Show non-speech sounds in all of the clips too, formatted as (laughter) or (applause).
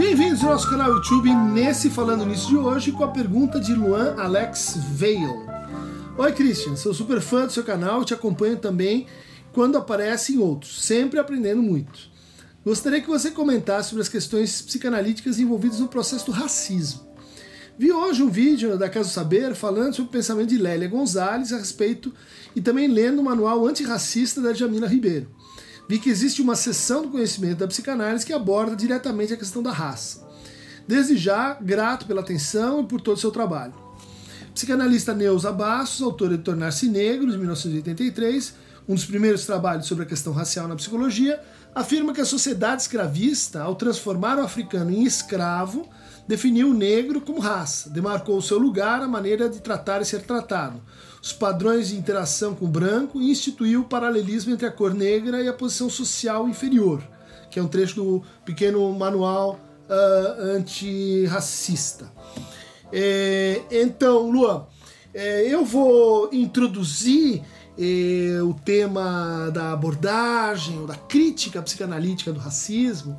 Bem-vindos ao nosso canal YouTube nesse Falando Nisso de hoje com a pergunta de Luan Alex Veil. Oi Christian, sou super fã do seu canal te acompanho também quando aparece em outros, sempre aprendendo muito. Gostaria que você comentasse sobre as questões psicanalíticas envolvidas no processo do racismo. Vi hoje um vídeo da Casa do Saber falando sobre o pensamento de Lélia Gonzalez a respeito e também lendo o manual antirracista da Jamila Ribeiro. Vi que existe uma seção do conhecimento da psicanálise que aborda diretamente a questão da raça. Desde já, grato pela atenção e por todo o seu trabalho. Psicanalista Neuza Bastos, autora de Tornar-se Negro, de 1983, um dos primeiros trabalhos sobre a questão racial na psicologia, afirma que a sociedade escravista, ao transformar o africano em escravo, definiu o negro como raça, demarcou o seu lugar, a maneira de tratar e ser tratado, os padrões de interação com o branco e instituiu o paralelismo entre a cor negra e a posição social inferior, que é um trecho do pequeno manual uh, antirracista. É, então, Luan, é, eu vou introduzir é, o tema da abordagem ou da crítica psicanalítica do racismo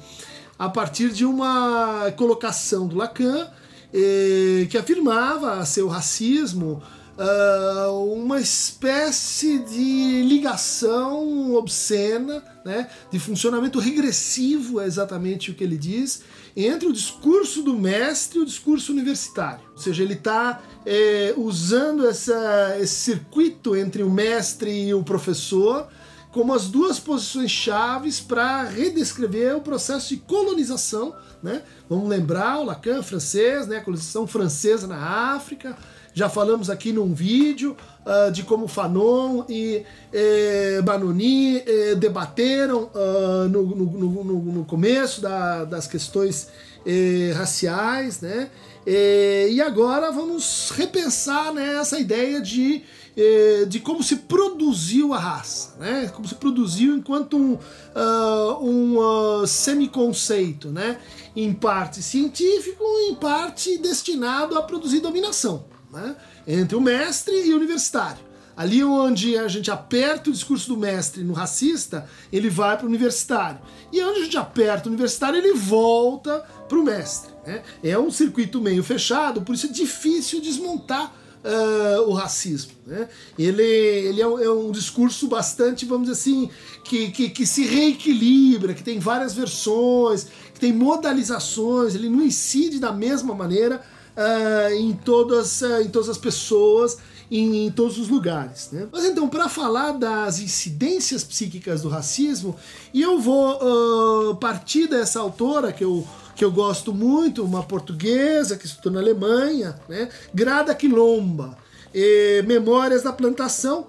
a partir de uma colocação do Lacan eh, que afirmava seu racismo uh, uma espécie de ligação obscena, né, de funcionamento regressivo, é exatamente o que ele diz, entre o discurso do mestre e o discurso universitário. Ou seja, ele está eh, usando essa, esse circuito entre o mestre e o professor como as duas posições chaves para redescrever o processo de colonização. Né? Vamos lembrar o Lacan francês, né? a colonização francesa na África. Já falamos aqui num vídeo uh, de como Fanon e eh, Banoni eh, debateram uh, no, no, no, no, começo da, das questões eh, raciais, né? e agora vamos repensar né, essa ideia de eh, de como se produziu a raça, né? como se produziu enquanto um, uh, um uh, semiconceito, né? em parte científico, em parte destinado a produzir dominação né? entre o mestre e o universitário. Ali onde a gente aperta o discurso do mestre no racista, ele vai para o universitário. E onde a gente aperta o universitário, ele volta para o mestre. Né? É um circuito meio fechado, por isso é difícil desmontar uh, o racismo. Né? Ele, ele é um, é, um, discurso bastante, vamos dizer assim, que, que, que, se reequilibra, que tem várias versões, que tem modalizações, ele não incide da mesma maneira uh, em, todas, uh, em todas as pessoas. Em, em todos os lugares. Né? Mas então, para falar das incidências psíquicas do racismo, e eu vou partir dessa autora que eu que eu gosto muito, uma portuguesa que estudou na Alemanha, né? Grada Quilomba, e Memórias da Plantação,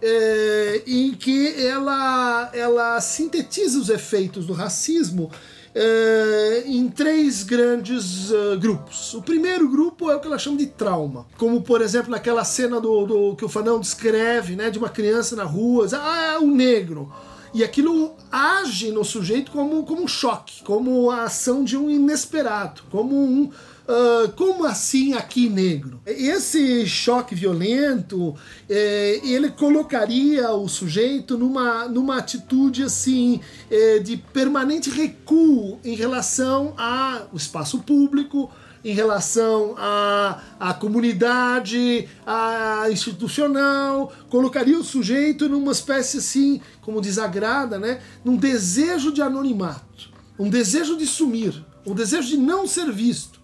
é, em que ela, ela sintetiza os efeitos do racismo é, em três grandes uh, grupos. O primeiro grupo é o que ela chama de trauma, como por exemplo naquela cena do, do que o Fanão descreve, né, de uma criança na rua, ah, o negro. E aquilo age no sujeito como, como um choque, como a ação de um inesperado, como um. Uh, como assim aqui negro? Esse choque violento, eh, ele colocaria o sujeito numa, numa atitude assim eh, de permanente recuo em relação ao espaço público, em relação à, à comunidade, à institucional, colocaria o sujeito numa espécie assim, como desagrada, né? num desejo de anonimato, um desejo de sumir, um desejo de não ser visto.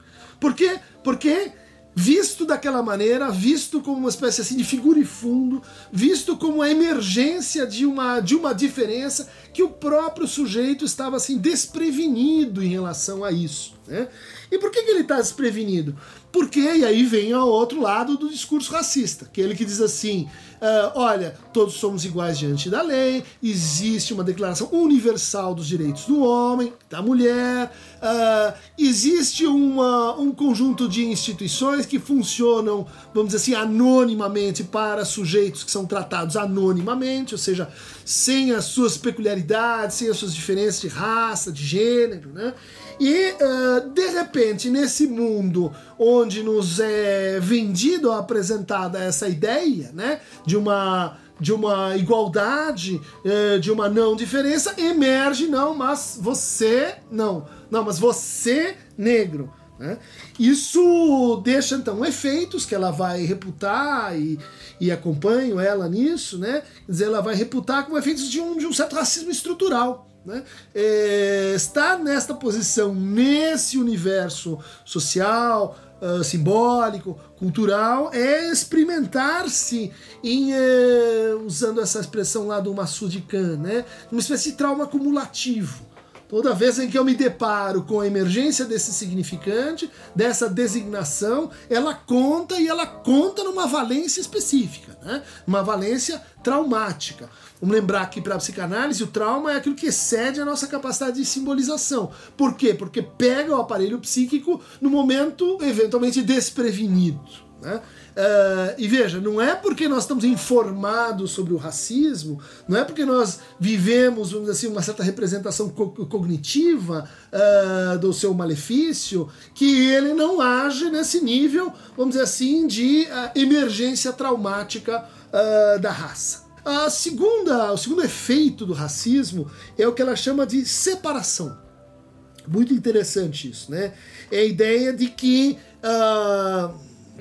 Por quê? Porque visto daquela maneira, visto como uma espécie assim de figura e fundo, visto como a emergência de uma, de uma diferença que o próprio sujeito estava assim desprevenido em relação a isso. Né? E por que, que ele está desprevenido? Porque, e aí vem ao outro lado do discurso racista, aquele que diz assim: uh, olha, todos somos iguais diante da lei, existe uma declaração universal dos direitos do homem, da mulher, uh, existe uma, um conjunto de instituições que funcionam, vamos dizer assim, anonimamente para sujeitos que são tratados anonimamente, ou seja, sem as suas peculiaridades, sem as suas diferenças de raça, de gênero, né? E uh, de repente, nesse mundo onde nos é vendido ou apresentada essa ideia, né, de uma de uma igualdade, uh, de uma não diferença, emerge, não, mas você, não, não, mas você, negro. Né? Isso deixa então efeitos que ela vai reputar e, e acompanho ela nisso, né? Quer dizer, ela vai reputar como efeitos de um, de um certo racismo estrutural. Né? É, estar nesta posição, nesse universo social, uh, simbólico, cultural, é experimentar-se em, uh, usando essa expressão lá do Massoud Khan, né? uma espécie de trauma acumulativo. Toda vez em que eu me deparo com a emergência desse significante, dessa designação, ela conta e ela conta numa valência específica, né? uma valência traumática. Vamos lembrar que para a psicanálise o trauma é aquilo que excede a nossa capacidade de simbolização. Por quê? Porque pega o aparelho psíquico no momento eventualmente desprevenido. Né? Uh, e veja, não é porque nós estamos informados sobre o racismo, não é porque nós vivemos, assim, uma certa representação co cognitiva uh, do seu malefício, que ele não age nesse nível, vamos dizer assim, de uh, emergência traumática da raça. A segunda, o segundo efeito do racismo é o que ela chama de separação. Muito interessante isso, né? É a ideia de que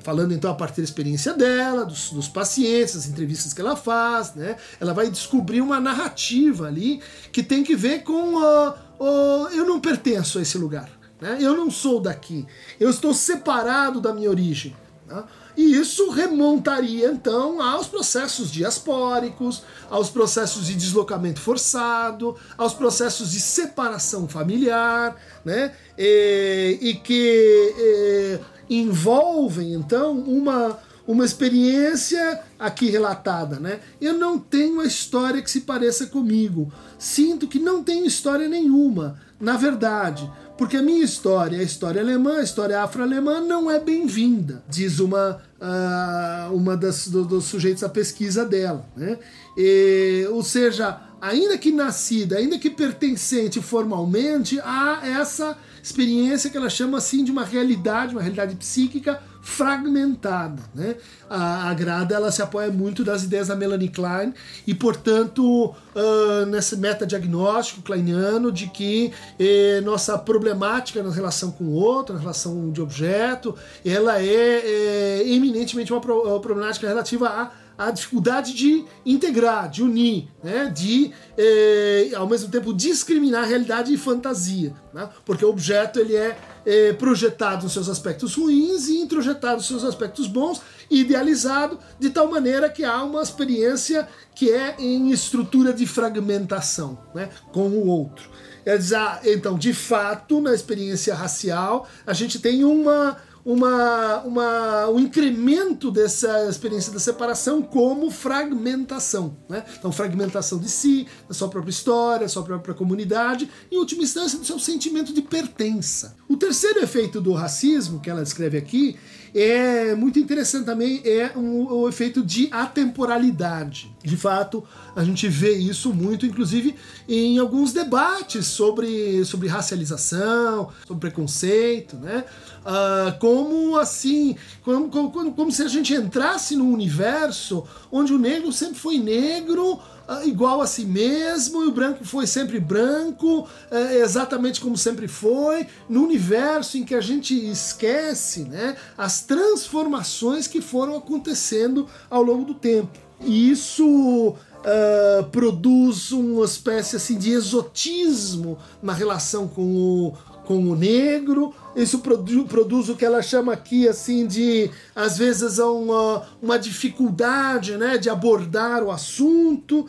falando então a partir da experiência dela, dos, dos, pacientes, das entrevistas que ela faz, né? Ela vai descobrir uma narrativa ali que tem que ver com uh, uh, eu não pertenço a esse lugar, né? Eu não sou daqui, eu estou separado da minha origem. Né? E isso remontaria então aos processos diaspóricos, aos processos de deslocamento forçado, aos processos de separação familiar, né? E, e que e, envolvem então uma uma experiência aqui relatada, né? Eu não tenho uma história que se pareça comigo. Sinto que não tenho história nenhuma, na verdade, porque a minha história, a história alemã, a história afro-alemã, não é bem-vinda, diz uma, uh, uma das, do, dos sujeitos à pesquisa dela. Né? E, ou seja, ainda que nascida, ainda que pertencente formalmente a essa experiência que ela chama assim de uma realidade, uma realidade psíquica fragmentada. Né? A, a Grada ela se apoia muito das ideias da Melanie Klein e, portanto, uh, nesse metadiagnóstico kleiniano de que eh, nossa problemática na relação com o outro, na relação de objeto, ela é, é eminentemente uma, pro, uma problemática relativa a a dificuldade de integrar, de unir, né? de eh, ao mesmo tempo discriminar realidade e fantasia, né? porque o objeto ele é, é projetado nos seus aspectos ruins e introjetado nos seus aspectos bons, idealizado de tal maneira que há uma experiência que é em estrutura de fragmentação né? com o outro. Quer dizer, ah, então, de fato, na experiência racial, a gente tem uma uma, uma, um incremento dessa experiência da separação como fragmentação. Né? Então, fragmentação de si, da sua própria história, da sua própria comunidade, em última instância, do seu sentimento de pertença. O terceiro efeito do racismo, que ela descreve aqui, é muito interessante também, é um, o efeito de atemporalidade. De fato, a gente vê isso muito, inclusive, em alguns debates sobre, sobre racialização, sobre preconceito, né? Uh, como assim, como, como, como se a gente entrasse num universo onde o negro sempre foi negro, igual a si mesmo, e o branco foi sempre branco, uh, exatamente como sempre foi, no universo em que a gente esquece né, as transformações que foram acontecendo ao longo do tempo. E isso Uh, produz uma espécie assim de exotismo na relação com o, com o negro. Isso produ produz o que ela chama aqui assim de às vezes uma, uma dificuldade né, de abordar o assunto.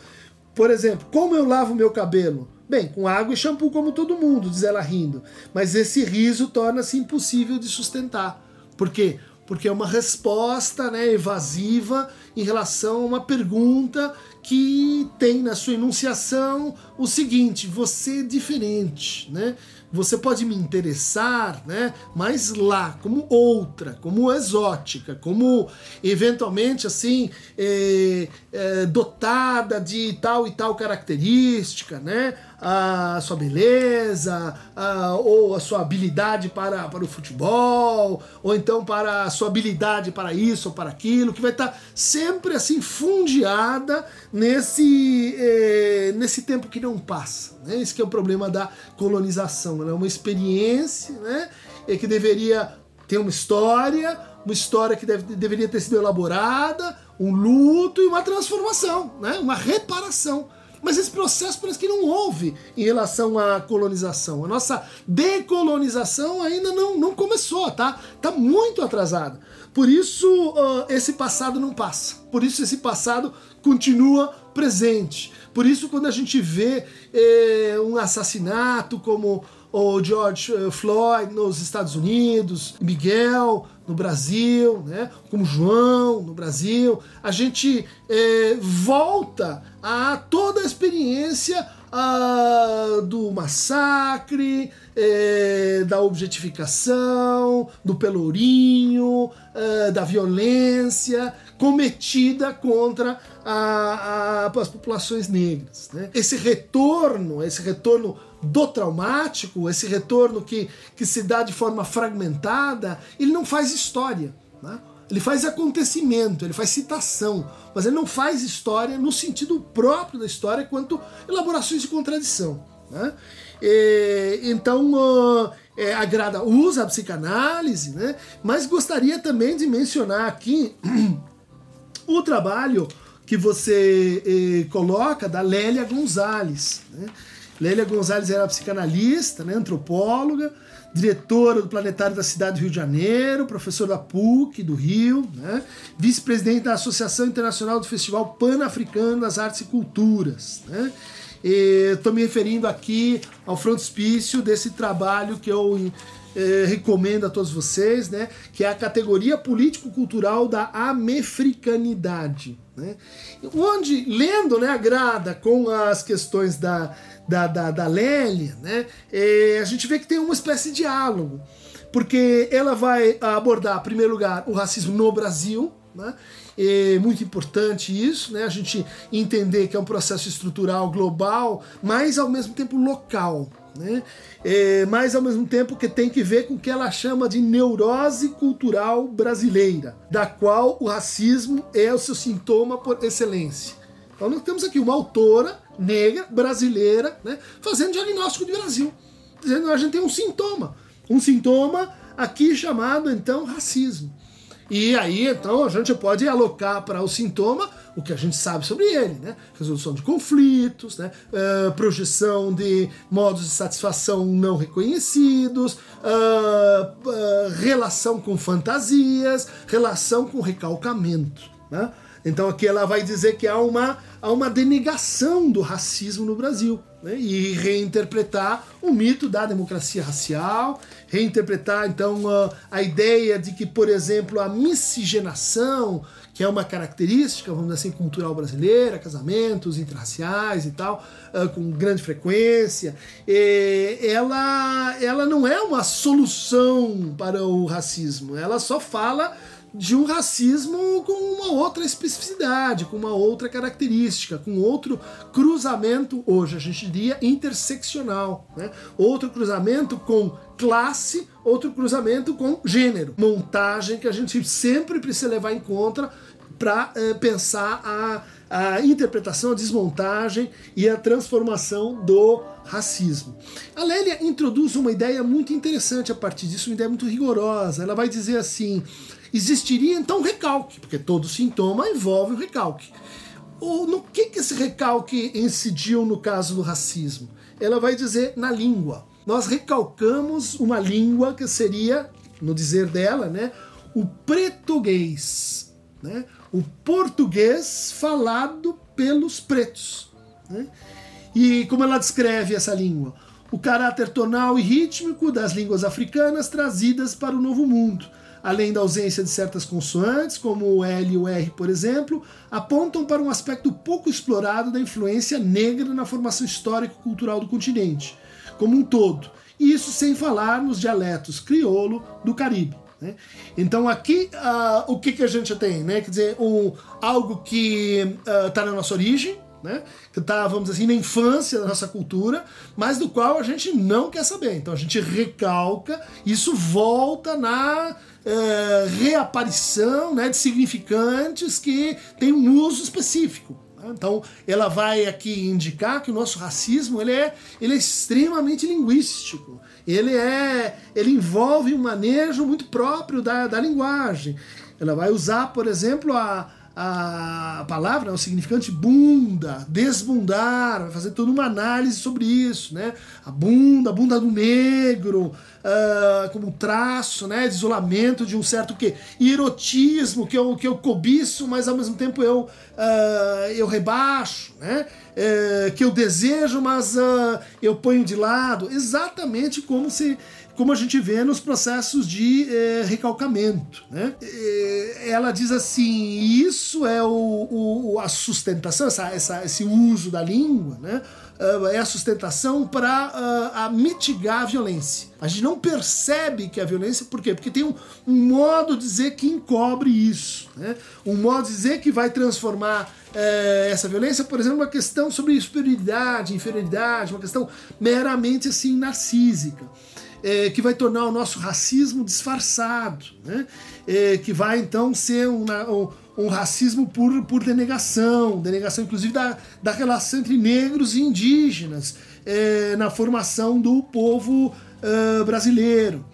Por exemplo, como eu lavo meu cabelo? Bem, com água e shampoo como todo mundo, diz ela rindo. Mas esse riso torna-se impossível de sustentar. Por quê? Porque é uma resposta né, evasiva em relação a uma pergunta que tem na sua enunciação o seguinte: você é diferente, né? Você pode me interessar, né? Mas lá, como outra, como exótica, como eventualmente assim é, é, dotada de tal e tal característica, né? a sua beleza, a, ou a sua habilidade para, para o futebol, ou então para a sua habilidade para isso ou para aquilo, que vai estar sempre assim fundiada nesse, eh, nesse tempo que não passa. Né? Esse que é o problema da colonização. É uma experiência né? e que deveria ter uma história, uma história que deve, deveria ter sido elaborada, um luto e uma transformação, né? uma reparação. Mas esse processo parece que não houve em relação à colonização. A nossa decolonização ainda não, não começou, tá? Tá muito atrasada. Por isso uh, esse passado não passa. Por isso esse passado continua presente. Por isso quando a gente vê eh, um assassinato como o George eh, Floyd nos Estados Unidos, Miguel no Brasil, né, como João no Brasil, a gente é, volta a toda a experiência a, do massacre, é, da objetificação, do pelourinho, é, da violência cometida contra a, a, as populações negras. Né? Esse retorno, esse retorno do traumático, esse retorno que, que se dá de forma fragmentada, ele não faz história. Né? Ele faz acontecimento, ele faz citação, mas ele não faz história no sentido próprio da história quanto elaborações de contradição. Né? E, então, uh, é, agrada, usa a psicanálise, né? mas gostaria também de mencionar aqui (clears throat) o trabalho que você eh, coloca da Lélia Gonzalez. Né? Lélia Gonzalez era psicanalista, né, antropóloga, diretora do Planetário da cidade do Rio de Janeiro, professora da PUC do Rio, né, vice-presidente da Associação Internacional do Festival Pan-Africano das Artes e Culturas. Né. Estou me referindo aqui ao frontispício desse trabalho que eu eh, recomendo a todos vocês, né, que é a categoria político-cultural da amefricanidade. Né, onde, lendo né, a grada com as questões da da, da, da Lélia, né, é, a gente vê que tem uma espécie de diálogo, porque ela vai abordar, em primeiro lugar, o racismo no Brasil, né, é muito importante isso, né? A gente entender que é um processo estrutural global, mas ao mesmo tempo local, né? É, mas ao mesmo tempo que tem que ver com o que ela chama de neurose cultural brasileira, da qual o racismo é o seu sintoma por excelência. Então nós temos aqui uma autora negra, brasileira, né, fazendo diagnóstico de Brasil. Dizendo que a gente tem um sintoma. Um sintoma aqui chamado, então, racismo. E aí, então, a gente pode alocar para o sintoma o que a gente sabe sobre ele, né? Resolução de conflitos, né? Uh, projeção de modos de satisfação não reconhecidos, uh, uh, relação com fantasias, relação com recalcamento, né? Então aqui ela vai dizer que há uma, há uma denegação do racismo no Brasil. Né? E reinterpretar o mito da democracia racial, reinterpretar então a, a ideia de que, por exemplo, a miscigenação, que é uma característica, vamos dizer assim, cultural brasileira, casamentos interraciais e tal, uh, com grande frequência, ela, ela não é uma solução para o racismo, ela só fala de um racismo com uma outra especificidade, com uma outra característica, com outro cruzamento, hoje a gente diria interseccional, né? outro cruzamento com classe, outro cruzamento com gênero. Montagem que a gente sempre precisa levar em conta para eh, pensar a, a interpretação, a desmontagem e a transformação do racismo. A Lélia introduz uma ideia muito interessante a partir disso, uma ideia muito rigorosa. Ela vai dizer assim existiria então recalque, porque todo sintoma envolve o recalque. Ou no que, que esse recalque incidiu no caso do racismo? Ela vai dizer na língua. Nós recalcamos uma língua que seria, no dizer dela, né, o português, né, o português falado pelos pretos. Né? E como ela descreve essa língua? O caráter tonal e rítmico das línguas africanas trazidas para o Novo Mundo além da ausência de certas consoantes, como o L e o R, por exemplo, apontam para um aspecto pouco explorado da influência negra na formação histórico-cultural do continente, como um todo. E isso sem falar nos dialetos crioulo do Caribe. Né? Então aqui uh, o que, que a gente tem? Né? Quer dizer, um, algo que está uh, na nossa origem, né? que está, vamos dizer assim, na infância da nossa cultura, mas do qual a gente não quer saber. Então a gente recalca, isso volta na é, reaparição né, de significantes que têm um uso específico. Né? Então ela vai aqui indicar que o nosso racismo ele é, ele é extremamente linguístico. Ele é, ele envolve um manejo muito próprio da, da linguagem. Ela vai usar, por exemplo, a, a palavra, o significante bunda, desbundar, vai fazer toda uma análise sobre isso, né? A bunda, a bunda do negro, uh, como traço, né? De isolamento de um certo que erotismo que eu, que eu cobiço, mas ao mesmo tempo eu, uh, eu rebaixo, né? Uh, que eu desejo, mas ah, eu ponho de lado, exatamente como se como a gente vê nos processos de é, recalcamento. Né? ela diz assim: isso é o, o a sustentação, essa, essa, esse uso da língua, né? é a sustentação para uh, mitigar a violência. A gente não percebe que a violência, por quê? Porque tem um, um modo de dizer que encobre isso. Né? Um modo de dizer que vai transformar é, essa violência, por exemplo, uma questão sobre superioridade, inferioridade, uma questão meramente assim narcísica é, que vai tornar o nosso racismo disfarçado, né? É, que vai então ser um, um, um, racismo por, por denegação, denegação inclusive da, da relação entre negros e indígenas é, na formação do povo uh, brasileiro.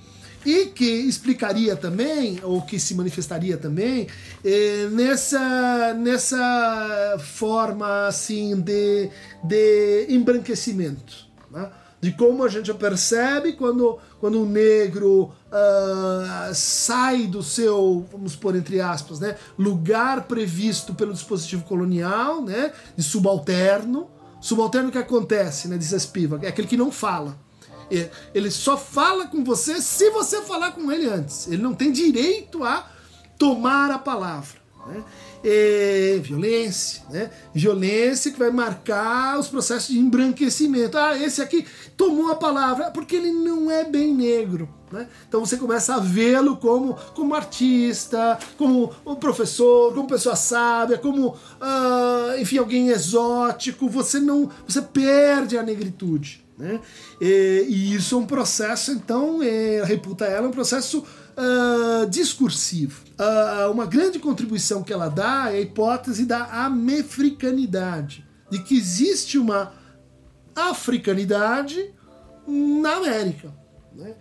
E que explicaria também, ou que se manifestaria também, é, nessa, nessa forma assim de, de embranquecimento. Né? De como a gente percebe quando, quando o negro uh, sai do seu, vamos pôr entre aspas, né, lugar previsto pelo dispositivo colonial, né, de subalterno. Subalterno que acontece, né, diz a Spiva, é aquele que não fala. Ele só fala com você se você falar com ele antes. Ele não tem direito a tomar a palavra. Né? É, violência, né? Violência que vai marcar os processos de embranquecimento. Ah, esse aqui tomou a palavra, porque ele não é bem negro. Né? Então você começa a vê-lo como, como artista, como um professor, como pessoa sábia, como uh, enfim alguém exótico. Você não, você perde a negritude. Né? E, e isso é um processo, então, é, reputa ela um processo uh, discursivo. Uh, uma grande contribuição que ela dá é a hipótese da amefricanidade, de que existe uma africanidade na América. Né?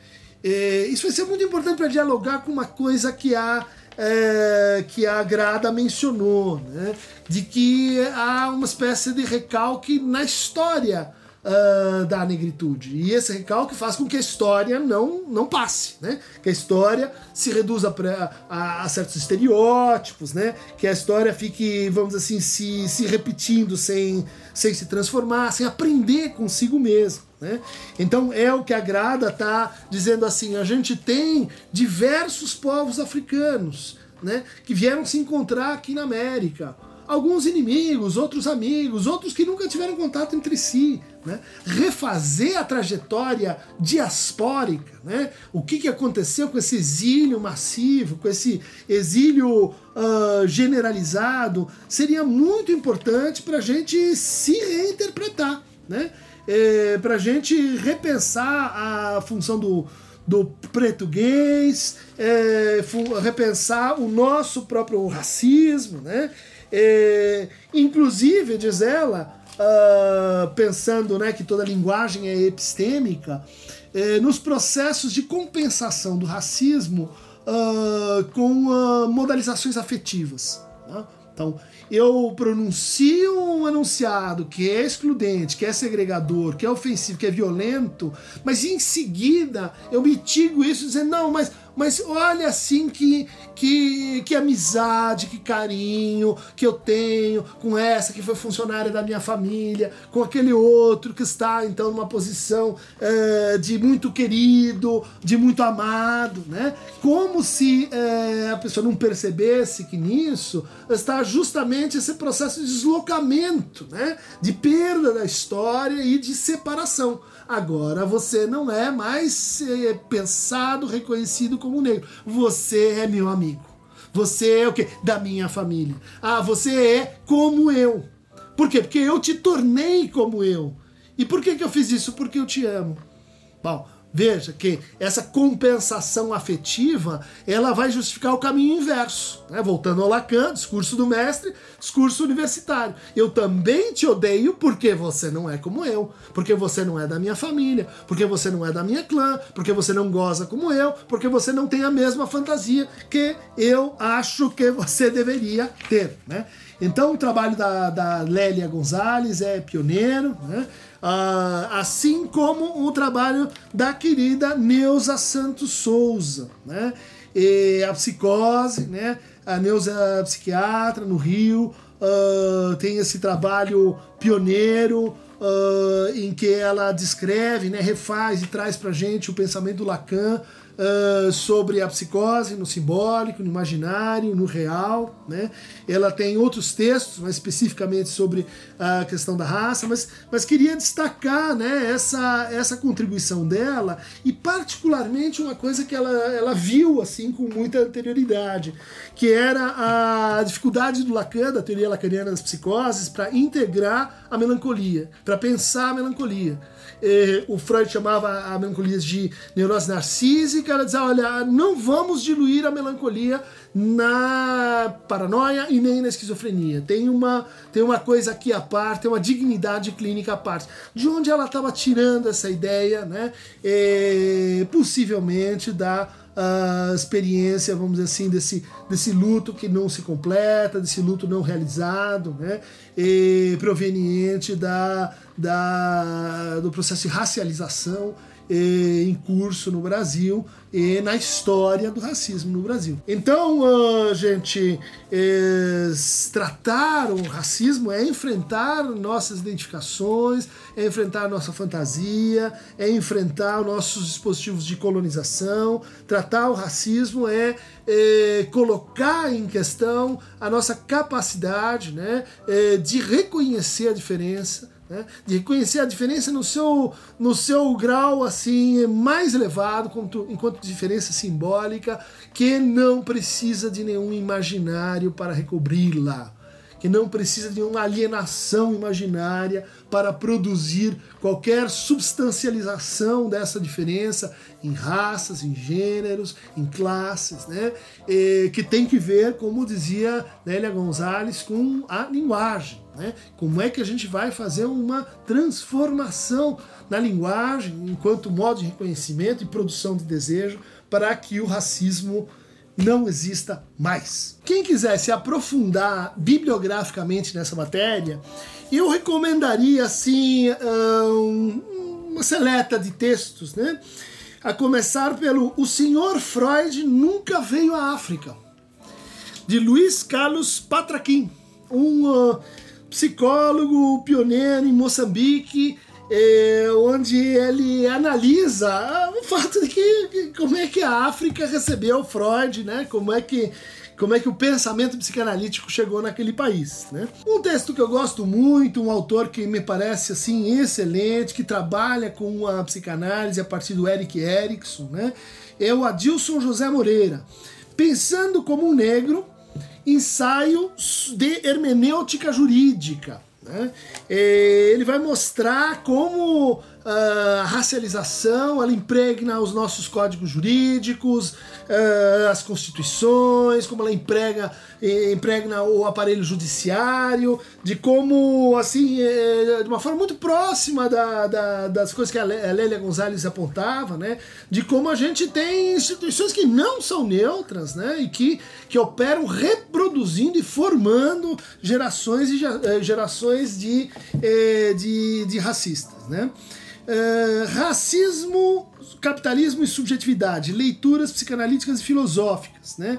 E, isso vai ser muito importante para dialogar com uma coisa que a é, que a Grada mencionou, né? de que há uma espécie de recalque na história uh, da negritude. E esse recalque faz com que a história não, não passe, né? Que a história se reduza pra, a, a, certos estereótipos, né? Que a história fique, vamos assim, se, se repetindo sem, sem se transformar, sem aprender consigo mesmo. Né? Então é o que a Grada está dizendo assim: a gente tem diversos povos africanos né, que vieram se encontrar aqui na América alguns inimigos, outros amigos, outros que nunca tiveram contato entre si. Né? Refazer a trajetória diaspórica, né? o que, que aconteceu com esse exílio massivo, com esse exílio uh, generalizado, seria muito importante para a gente se reinterpretar, né? É, para a gente repensar a função do, do português, é, repensar o nosso próprio racismo, né? É, inclusive, diz ela, uh, pensando né, que toda linguagem é epistêmica, é, nos processos de compensação do racismo uh, com uh, modalizações afetivas. Né? Então, eu pronuncio um enunciado que é excludente, que é segregador, que é ofensivo, que é violento, mas em seguida eu mitigo isso dizendo, não, mas mas olha assim que, que, que amizade, que carinho que eu tenho com essa que foi funcionária da minha família, com aquele outro que está então numa posição é, de muito querido, de muito amado, né? Como se é, a pessoa não percebesse que nisso está justamente esse processo de deslocamento, né? De perda da história e de separação. Agora você não é mais é, pensado, reconhecido como negro. Você é meu amigo. Você é o quê? Da minha família. Ah, você é como eu. Por quê? Porque eu te tornei como eu. E por que, que eu fiz isso? Porque eu te amo. Bom, Veja que essa compensação afetiva ela vai justificar o caminho inverso. Né? Voltando ao Lacan, discurso do mestre, discurso universitário. Eu também te odeio porque você não é como eu, porque você não é da minha família, porque você não é da minha clã, porque você não goza como eu, porque você não tem a mesma fantasia que eu acho que você deveria ter. Né? Então o trabalho da, da Lélia Gonzalez é pioneiro. Né? Uh, assim como o trabalho da querida Neuza Santos Souza, né? E a psicose, né? A Neuza é psiquiatra no Rio, uh, tem esse trabalho pioneiro uh, em que ela descreve, né, refaz e traz para gente o pensamento do Lacan uh, sobre a psicose no simbólico, no imaginário, no real. Né? Ela tem outros textos, mais especificamente sobre a questão da raça, mas, mas queria destacar né, essa, essa contribuição dela e, particularmente, uma coisa que ela, ela viu assim com muita anterioridade, que era a dificuldade do Lacan, da teoria lacaniana das psicoses, para integrar a melancolia, para pensar a melancolia. E, o Freud chamava a melancolia de neurose narcísica, ela dizia, olha, não vamos diluir a melancolia na paranoia e nem na esquizofrenia. Tem uma, tem uma coisa aqui à parte, tem uma dignidade clínica à parte. De onde ela estava tirando essa ideia, né? E, possivelmente da a experiência, vamos dizer assim, desse, desse luto que não se completa, desse luto não realizado, né? E proveniente da, da, do processo de racialização em curso no Brasil e na história do racismo no Brasil. Então, uh, gente, tratar o racismo é enfrentar nossas identificações, é enfrentar nossa fantasia, é enfrentar nossos dispositivos de colonização. Tratar o racismo é, é colocar em questão a nossa capacidade né, é, de reconhecer a diferença né? de reconhecer a diferença no seu, no seu grau assim mais elevado, enquanto, enquanto diferença simbólica, que não precisa de nenhum imaginário para recobri-la, que não precisa de uma alienação imaginária para produzir qualquer substancialização dessa diferença em raças, em gêneros, em classes, né? E, que tem que ver, como dizia Nélia Gonzalez, com a linguagem. Né? Como é que a gente vai fazer uma transformação na linguagem enquanto modo de reconhecimento e produção de desejo para que o racismo não exista mais. Quem quiser se aprofundar bibliograficamente nessa matéria, eu recomendaria assim uma seleta de textos, né? A começar pelo O Senhor Freud Nunca Veio à África, de Luiz Carlos Patraquim, um uh, psicólogo pioneiro em Moçambique, é, onde ele analisa ah, o fato de que como é que a África recebeu Freud, né? Como é que como é que o pensamento psicanalítico chegou naquele país, né? Um texto que eu gosto muito, um autor que me parece assim excelente, que trabalha com a psicanálise a partir do Eric Erickson, né? É o Adilson José Moreira, pensando como um negro ensaio de hermenêutica jurídica. Né? Ele vai mostrar como a racialização ela impregna os nossos códigos jurídicos, uh, as constituições, como ela emprega, impregna o aparelho judiciário, de como, assim, é, de uma forma muito próxima da, da, das coisas que a Lélia Gonzalez apontava, né, de como a gente tem instituições que não são neutras, né, e que, que operam reproduzindo e formando gerações e gerações de, de, de racistas. Né? Uh, racismo, capitalismo e subjetividade, leituras psicanalíticas e filosóficas. Né?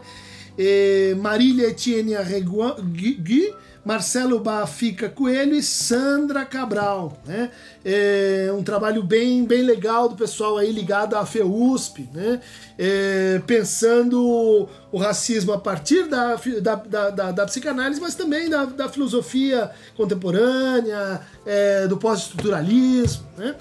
Uh, Marília Etienne Arregui, Marcelo Bafica Coelho e Sandra Cabral. Né? É um trabalho bem, bem legal do pessoal aí ligado à FEUSP, né? É, pensando o racismo a partir da, da, da, da psicanálise, mas também da, da filosofia contemporânea, é, do pós-estruturalismo. Né?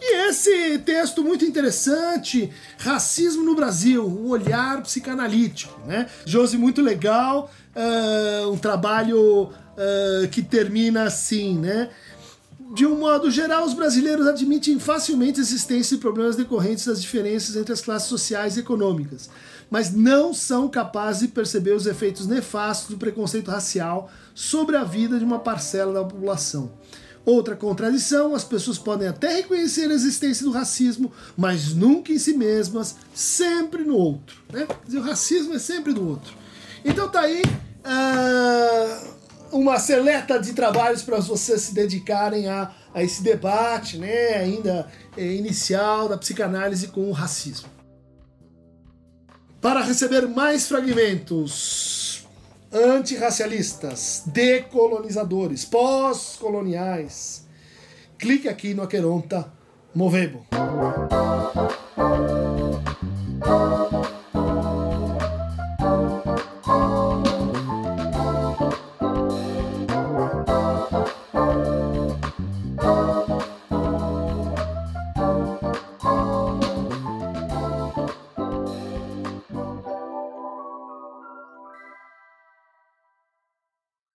E esse texto muito interessante, Racismo no Brasil, um olhar psicanalítico. Né? Josi, muito legal, uh, um trabalho uh, que termina assim, né? De um modo geral, os brasileiros admitem facilmente a existência de problemas decorrentes das diferenças entre as classes sociais e econômicas, mas não são capazes de perceber os efeitos nefastos do preconceito racial sobre a vida de uma parcela da população. Outra contradição, as pessoas podem até reconhecer a existência do racismo, mas nunca em si mesmas, sempre no outro. Né? Quer dizer, o racismo é sempre do outro. Então tá aí. Uh uma seleta de trabalhos para vocês se dedicarem a, a esse debate, né, ainda é, inicial da psicanálise com o racismo. Para receber mais fragmentos antirracialistas, decolonizadores, pós-coloniais, clique aqui no Aqueronta Movebo.